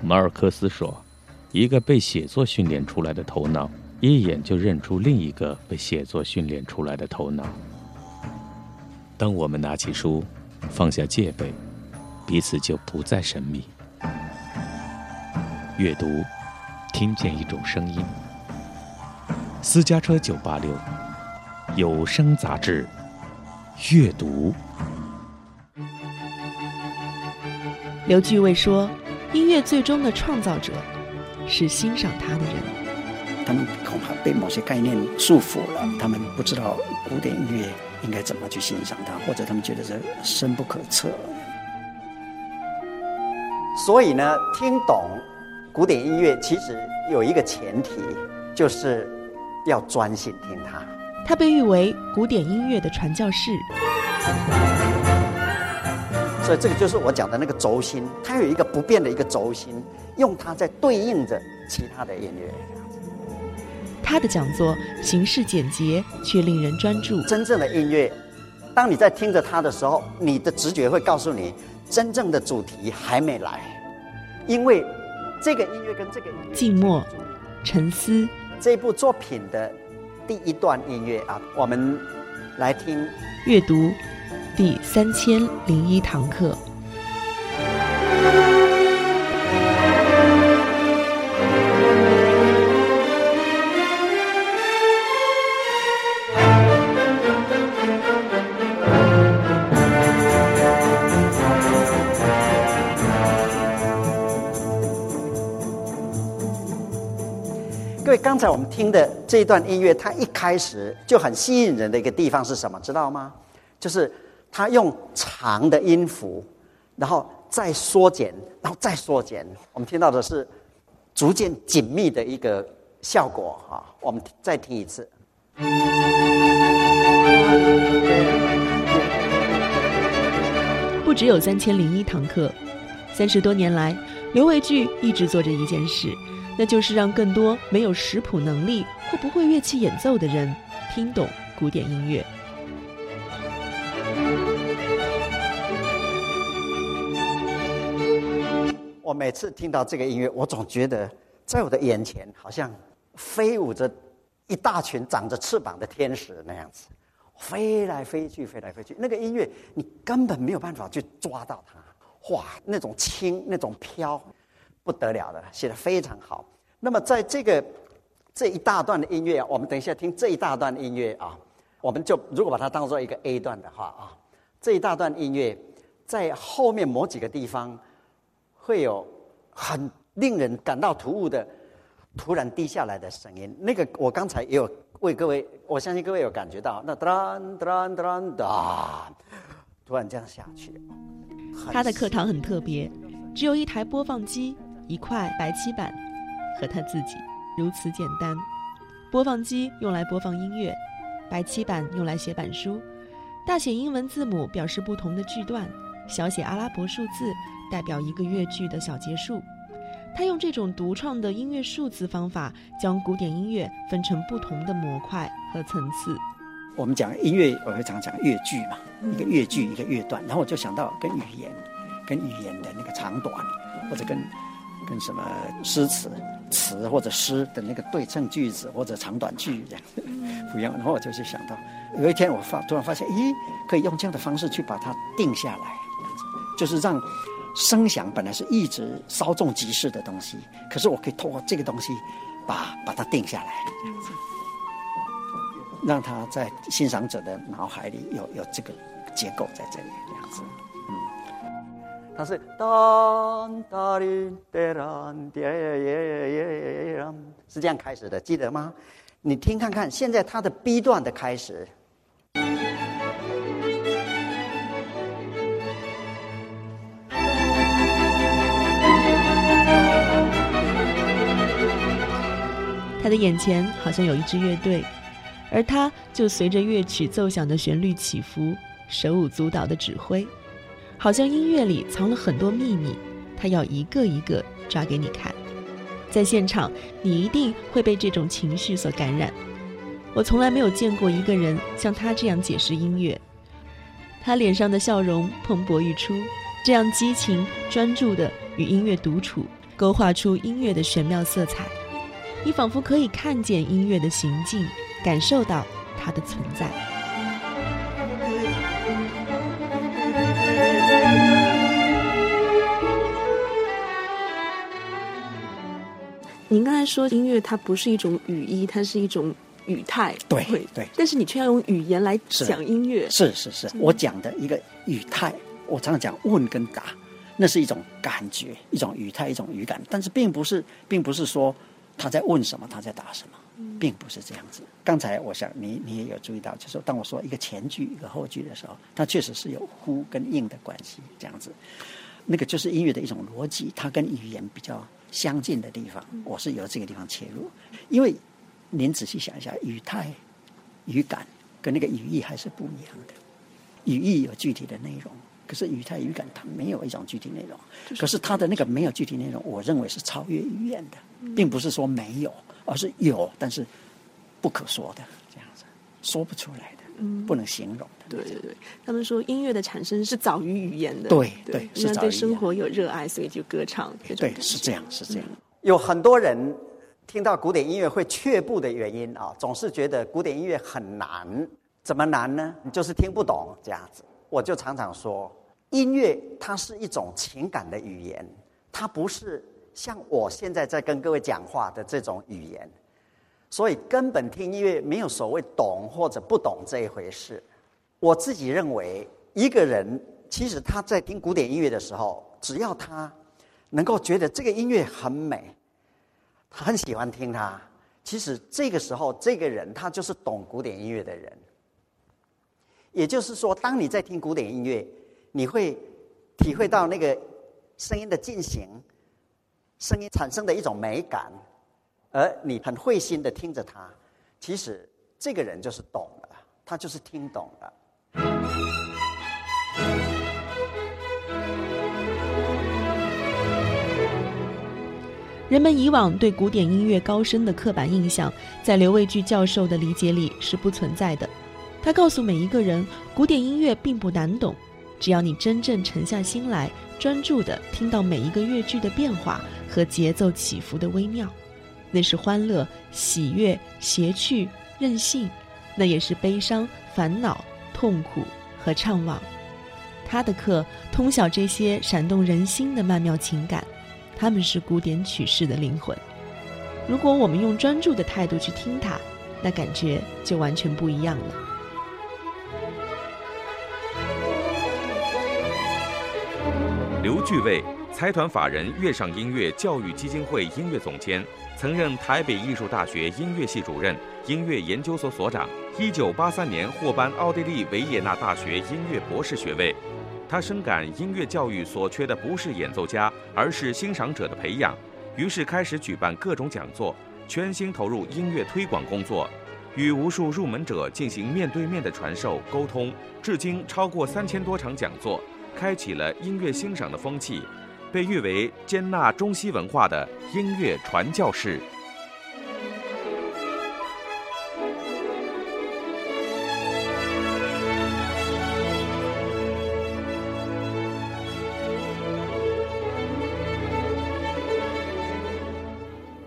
马尔克斯说：“一个被写作训练出来的头脑，一眼就认出另一个被写作训练出来的头脑。”当我们拿起书，放下戒备，彼此就不再神秘。阅读，听见一种声音。私家车九八六，有声杂志。阅读。刘巨卫说：“音乐最终的创造者是欣赏它的人。他们恐怕被某些概念束缚了，他们不知道古典音乐应该怎么去欣赏它，或者他们觉得这深不可测。所以呢，听懂古典音乐其实有一个前提，就是要专心听它。他被誉为古典音乐的传教士。”所以这个就是我讲的那个轴心，它有一个不变的一个轴心，用它在对应着其他的音乐。他的讲座形式简洁，却令人专注。真正的音乐，当你在听着它的时候，你的直觉会告诉你，真正的主题还没来，因为这个音乐跟这个音乐静默、沉思。这部作品的第一段音乐啊，我们来听阅读。第三千零一堂课。各位，刚才我们听的这一段音乐，它一开始就很吸引人的一个地方是什么？知道吗？就是。他用长的音符，然后再缩减，然后再缩减。我们听到的是逐渐紧密的一个效果啊！我们再听一次。不只有三千零一堂课，三十多年来，刘维巨一直做着一件事，那就是让更多没有识谱能力或不会乐器演奏的人听懂古典音乐。我每次听到这个音乐，我总觉得在我的眼前好像飞舞着一大群长着翅膀的天使那样子，飞来飞去，飞来飞去。那个音乐你根本没有办法去抓到它，哇，那种轻，那种飘，不得了的，写的非常好。那么在这个这一大段的音乐，我们等一下听这一大段音乐啊，我们就如果把它当做一个 A 段的话啊，这一大段音乐在后面某几个地方。会有很令人感到突兀的突然低下来的声音，那个我刚才也有为各位，我相信各位有感觉到，那哒哒哒哒，突然这样下去。他的课堂很特别，只有一台播放机、一块白漆板和他自己，如此简单。播放机用来播放音乐，白漆板用来写板书，大写英文字母表示不同的句段，小写阿拉伯数字。代表一个乐句的小结束，他用这种独创的音乐数字方法，将古典音乐分成不同的模块和层次。我们讲音乐，我会常讲乐句嘛，一个乐句，一个乐段，然后我就想到跟语言，跟语言的那个长短，或者跟跟什么诗词词或者诗的那个对称句子或者长短句这样不一样。然后我就去想到，有一天我发突然发现，咦，可以用这样的方式去把它定下来，就是让。声响本来是一直稍纵即逝的东西，可是我可以透过这个东西，把把它定下来，让它在欣赏者的脑海里有有这个结构在这里，这样子，嗯，它是当当哩哒当耶耶耶耶耶是这样开始的，记得吗？你听看看，现在它的 B 段的开始。他的眼前好像有一支乐队，而他就随着乐曲奏响的旋律起伏，手舞足蹈的指挥，好像音乐里藏了很多秘密，他要一个一个抓给你看。在现场，你一定会被这种情绪所感染。我从来没有见过一个人像他这样解释音乐，他脸上的笑容蓬勃欲出，这样激情专注的与音乐独处，勾画出音乐的玄妙色彩。你仿佛可以看见音乐的行进，感受到它的存在。您刚才说音乐它不是一种语义，它是一种语态。对对，但是你却要用语言来讲音乐。是是是，我讲的一个语态，我常常讲问跟答，那是一种感觉，一种语态，一种语感，但是并不是，并不是说他在问什么，他在答什么，并不是这样子。刚才我想你你也有注意到，就是当我说一个前句一个后句的时候，它确实是有呼跟应的关系，这样子。那个就是音乐的一种逻辑，它跟语言比较。相近的地方，我是由这个地方切入，因为您仔细想一下，语态、语感跟那个语义还是不一样的。语义有具体的内容，可是语态、语感它没有一种具体内容。可是它的那个没有具体内容，我认为是超越语言的，并不是说没有，而是有，但是不可说的这样子，说不出来的，不能形容。对对对，他们说音乐的产生是早于语言的。对对，是对生活有热爱，所以就歌唱。对，是这样，是这样。有很多人听到古典音乐会却步的原因啊，总是觉得古典音乐很难。怎么难呢？你就是听不懂这样子。我就常常说，音乐它是一种情感的语言，它不是像我现在在跟各位讲话的这种语言，所以根本听音乐没有所谓懂或者不懂这一回事。我自己认为，一个人其实他在听古典音乐的时候，只要他能够觉得这个音乐很美，他很喜欢听它，其实这个时候这个人他就是懂古典音乐的人。也就是说，当你在听古典音乐，你会体会到那个声音的进行，声音产生的一种美感，而你很会心的听着它，其实这个人就是懂了，他就是听懂了。人们以往对古典音乐高深的刻板印象，在刘卫炬教授的理解里是不存在的。他告诉每一个人，古典音乐并不难懂，只要你真正沉下心来，专注地听到每一个乐句的变化和节奏起伏的微妙，那是欢乐、喜悦、谐趣、任性，那也是悲伤、烦恼。痛苦和怅惘，他的课通晓这些闪动人心的曼妙情感，他们是古典曲式的灵魂。如果我们用专注的态度去听它，那感觉就完全不一样了。刘巨卫，财团法人乐上音乐教育基金会音乐总监。曾任台北艺术大学音乐系主任、音乐研究所所长。一九八三年获颁奥地利维也纳大学音乐博士学位。他深感音乐教育所缺的不是演奏家，而是欣赏者的培养，于是开始举办各种讲座，全心投入音乐推广工作，与无数入门者进行面对面的传授沟通。至今超过三千多场讲座，开启了音乐欣赏的风气。被誉为接纳中西文化的音乐传教士。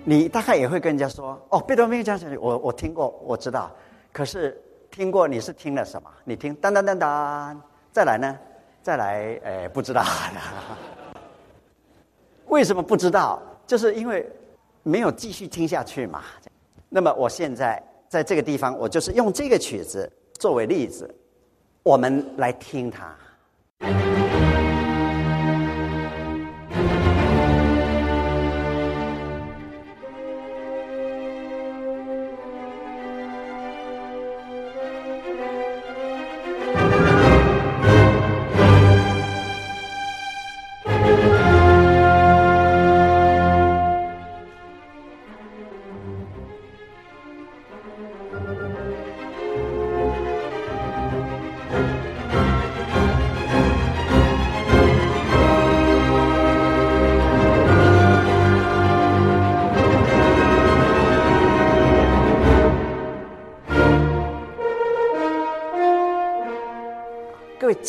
你大概也会跟人家说：“哦，贝多芬交响曲，我我听过，我知道。可是听过你是听了什么？你听当当当当，再来呢？再来？诶，不知道。”为什么不知道？就是因为没有继续听下去嘛。那么我现在在这个地方，我就是用这个曲子作为例子，我们来听它。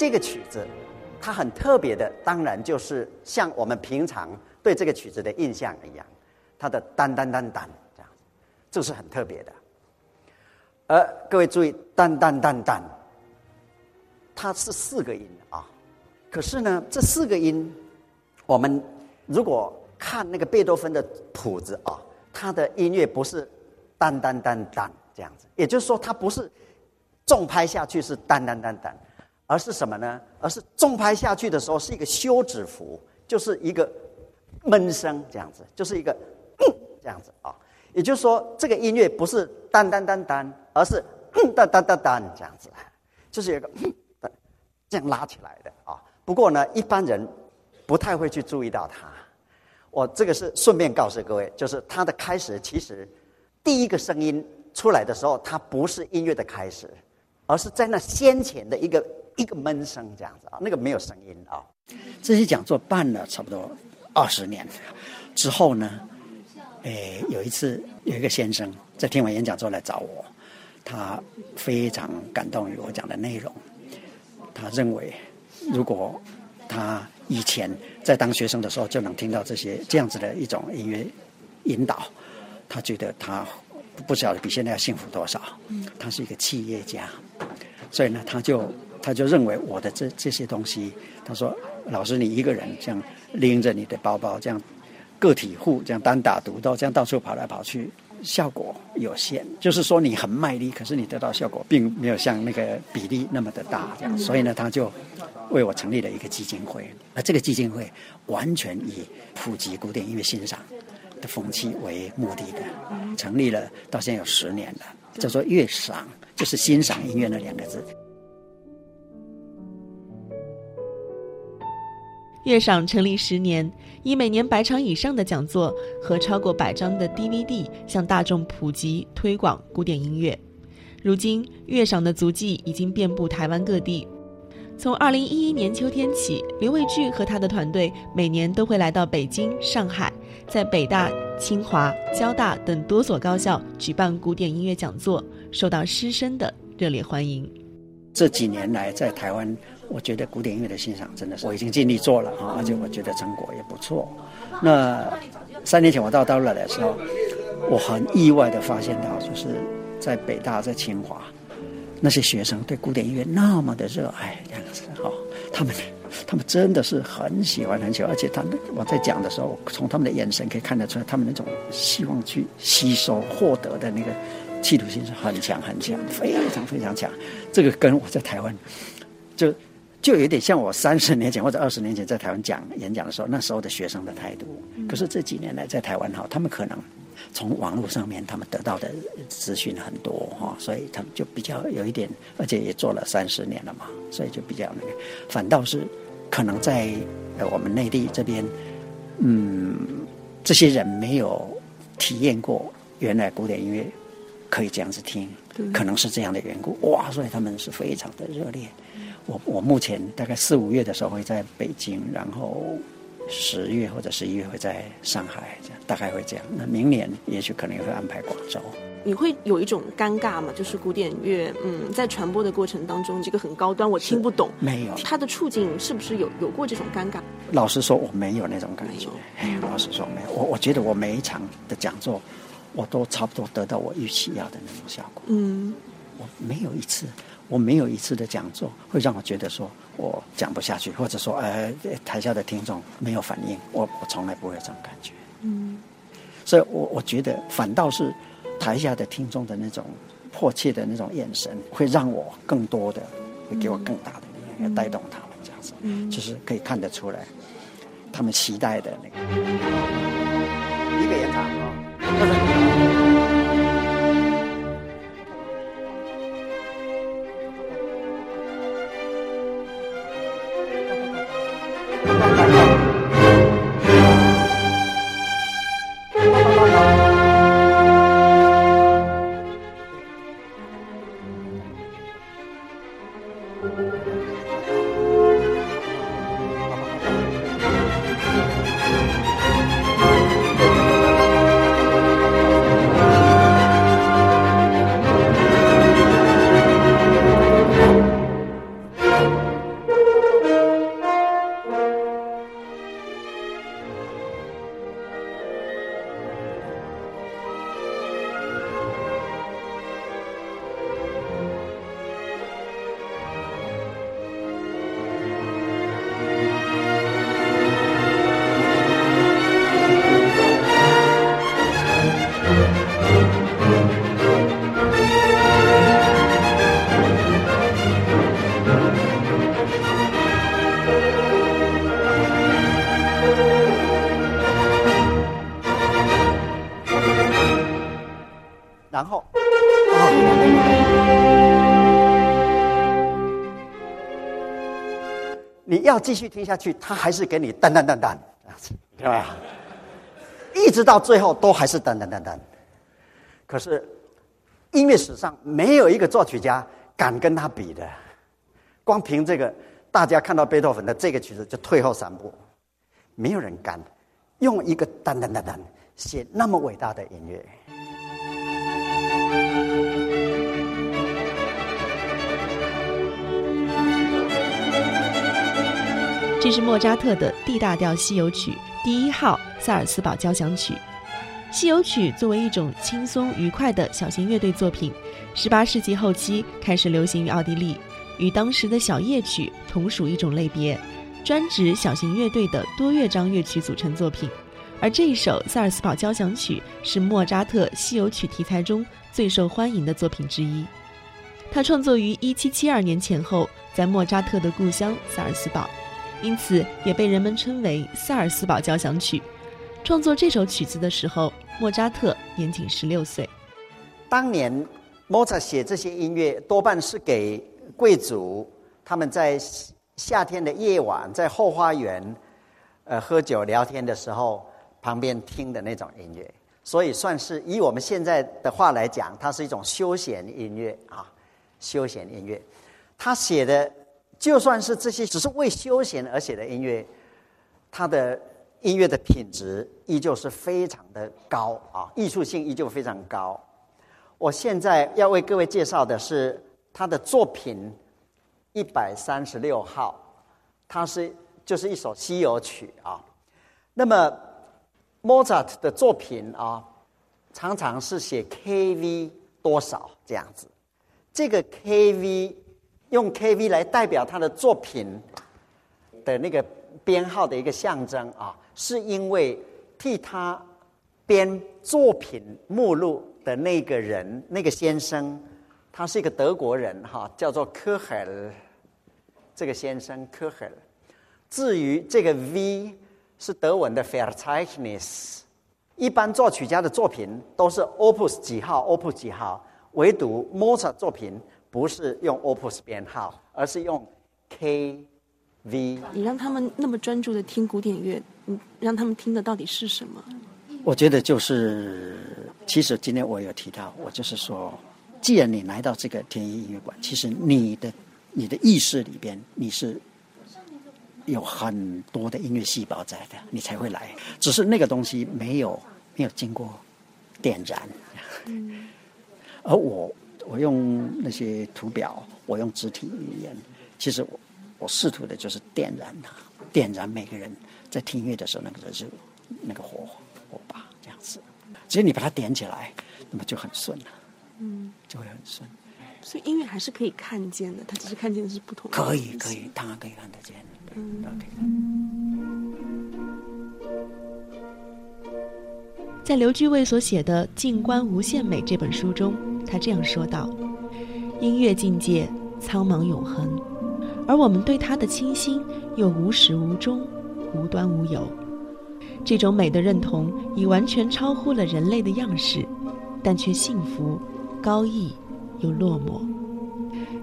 这个曲子，它很特别的，当然就是像我们平常对这个曲子的印象一样，它的当当当当这样，这是很特别的。而各位注意，当当当当，它是四个音啊。可是呢，这四个音，我们如果看那个贝多芬的谱子啊，他的音乐不是当当当当这样子，也就是说，它不是重拍下去是当当当当，而是什么呢？而是重拍下去的时候是一个休止符，就是一个闷声这样子，就是一个这样子啊。也就是说，这个音乐不是单单单单，而是单单单单这样子，就是有个这样拉起来的啊。不过呢，一般人不太会去注意到它。我这个是顺便告诉各位，就是它的开始其实第一个声音出来的时候，它不是音乐的开始，而是在那先前的一个一个闷声这样子啊，那个没有声音啊。这些讲座办了差不多二十年之后呢。诶，有一次有一个先生在听完演讲之后来找我，他非常感动于我讲的内容。他认为，如果他以前在当学生的时候就能听到这些这样子的一种音乐引导，他觉得他不晓得比现在要幸福多少。他是一个企业家，所以呢，他就他就认为我的这这些东西，他说：“老师，你一个人这样拎着你的包包这样。”个体户这样单打独斗，这样到处跑来跑去，效果有限。就是说你很卖力，可是你得到效果并没有像那个比例那么的大。这样，所以呢，他就为我成立了一个基金会。而这个基金会完全以普及古典音乐欣赏的风气为目的的，成立了到现在有十年了，叫做乐赏，就是欣赏音乐那两个字。乐赏成立十年，以每年百场以上的讲座和超过百张的 DVD 向大众普及推广古典音乐。如今，乐赏的足迹已经遍布台湾各地。从2011年秋天起，刘伟俊和他的团队每年都会来到北京、上海，在北大、清华、交大等多所高校举办古典音乐讲座，受到师生的热烈欢迎。这几年来，在台湾。我觉得古典音乐的欣赏真的是我已经尽力做了啊，而且我觉得成果也不错。那三年前我到大陆来的时候，我很意外的发现到，就是在北大、在清华，那些学生对古典音乐那么的热爱，这样子哈，他们他们真的是很喜欢很喜欢，而且他们我在讲的时候，从他们的眼神可以看得出来，他们那种希望去吸收、获得的那个企图心是很强很强，非常非常强。这个跟我在台湾就。就有点像我三十年前或者二十年前在台湾讲演讲的时候，那时候的学生的态度。可是这几年来在台湾哈，他们可能从网络上面他们得到的资讯很多哈，所以他们就比较有一点，而且也做了三十年了嘛，所以就比较那个。反倒是可能在我们内地这边，嗯，这些人没有体验过原来古典音乐可以这样子听，可能是这样的缘故哇，所以他们是非常的热烈。我我目前大概四五月的时候会在北京，然后十月或者十一月会在上海，这样大概会这样。那明年也许可能也会安排广州。你会有一种尴尬吗？就是古典乐，嗯，在传播的过程当中，这个很高端，我听不懂。没有。他的处境是不是有有过这种尴尬？老实说，我没有那种感觉。哎，老实说没有。我我觉得我每一场的讲座，我都差不多得到我预期要的那种效果。嗯，我没有一次。我没有一次的讲座会让我觉得说我讲不下去，或者说呃台下的听众没有反应，我我从来不会有这种感觉。嗯，所以我我觉得反倒是台下的听众的那种迫切的那种眼神，会让我更多的会给我更大的力量，要带动他们这样子，就是可以看得出来他们期待的那个一个演唱啊。要继续听下去，他还是给你噔噔噔噔对吧？一直到最后都还是噔噔噔噔。可是音乐史上没有一个作曲家敢跟他比的，光凭这个，大家看到贝多芬的这个曲子就退后三步，没有人敢用一个噔噔噔噔写那么伟大的音乐。是莫扎特的 D 大调西游曲第一号萨尔斯堡交响曲。西游曲作为一种轻松愉快的小型乐队作品，18世纪后期开始流行于奥地利，与当时的小夜曲同属一种类别，专指小型乐队的多乐章乐曲组成作品。而这一首萨尔斯堡交响曲是莫扎特西游曲题材中最受欢迎的作品之一。他创作于1772年前后，在莫扎特的故乡萨尔斯堡。因此，也被人们称为萨尔斯堡交响曲。创作这首曲子的时候，莫扎特年仅十六岁。当年莫扎写这些音乐，多半是给贵族他们在夏天的夜晚，在后花园，呃，喝酒聊天的时候旁边听的那种音乐。所以，算是以我们现在的话来讲，它是一种休闲音乐啊，休闲音乐。他写的。就算是这些只是为休闲而写的音乐，它的音乐的品质依旧是非常的高啊，艺术性依旧非常高。我现在要为各位介绍的是他的作品一百三十六号，它是就是一首西游曲啊。那么莫扎特的作品啊，常常是写 KV 多少这样子，这个 KV。用 KV 来代表他的作品的那个编号的一个象征啊，是因为替他编作品目录的那个人，那个先生，他是一个德国人哈，叫做科赫尔。这个先生科赫尔。至于这个 V 是德文的 Verzeichnis，一般作曲家的作品都是 Opus 几号，Opus 几号，唯独 Mozart 作品。不是用 Opus 编号，而是用 K V。你让他们那么专注的听古典乐，你让他们听的到底是什么？我觉得就是，其实今天我有提到，我就是说，既然你来到这个天一音乐馆，其实你的你的意识里边你是有很多的音乐细胞在的，你才会来。只是那个东西没有没有经过点燃，而我。我用那些图表，我用肢体语言，其实我我试图的就是点燃它，点燃每个人在听音乐的时候那个热那个火火把这样子。只要你把它点起来，那么就很顺了，嗯，就会很顺。所以音乐还是可以看见的，它只是看见的是不同。可以可以，当然可以看得见。嗯，OK。在刘居卫所写的《静观无限美》这本书中。他这样说道：“音乐境界苍茫永恒，而我们对它的倾心又无始无终、无端无有。这种美的认同已完全超乎了人类的样式，但却幸福、高逸又落寞。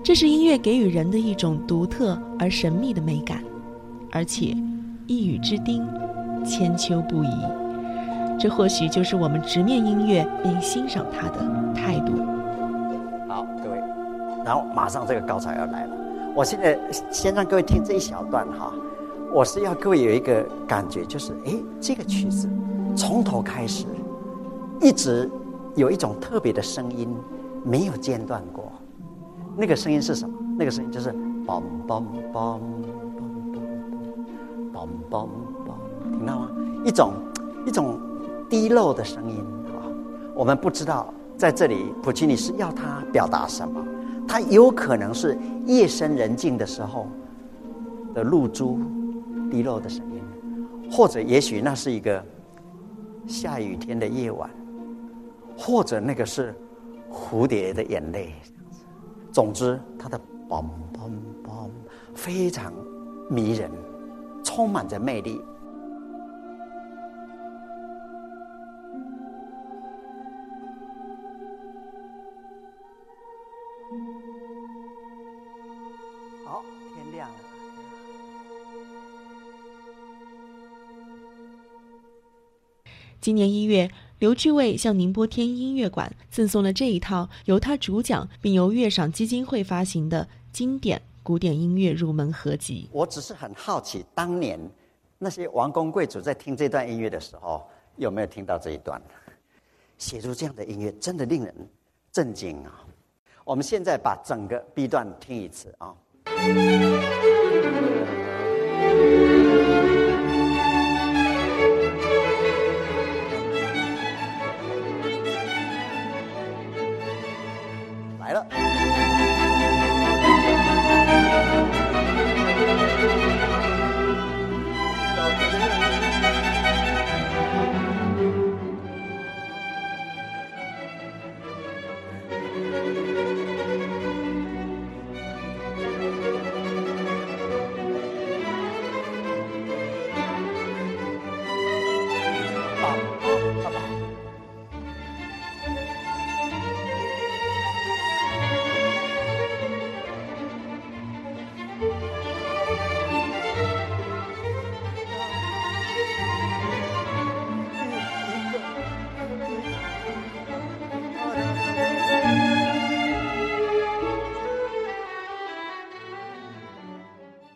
这是音乐给予人的一种独特而神秘的美感，而且一语之丁，千秋不移。这或许就是我们直面音乐并欣赏它的态度。”然后马上这个高潮要来了，我现在先让各位听这一小段哈，我是要各位有一个感觉，就是哎，这个曲子从头开始，一直有一种特别的声音没有间断过，那个声音是什么？那个声音就是梆梆梆梆梆梆梆，听到吗？一种一种低漏的声音啊，我们不知道在这里普契尼是要他表达什么。它有可能是夜深人静的时候的露珠滴落的声音，或者也许那是一个下雨天的夜晚，或者那个是蝴蝶的眼泪。总之，它的嘣嘣嘣非常迷人，充满着魅力。今年一月，刘志伟向宁波天音乐馆赠送了这一套由他主讲并由乐赏基金会发行的经典古典音乐入门合集。我只是很好奇，当年那些王公贵族在听这段音乐的时候，有没有听到这一段？写出这样的音乐，真的令人震惊啊！我们现在把整个 B 段听一次啊。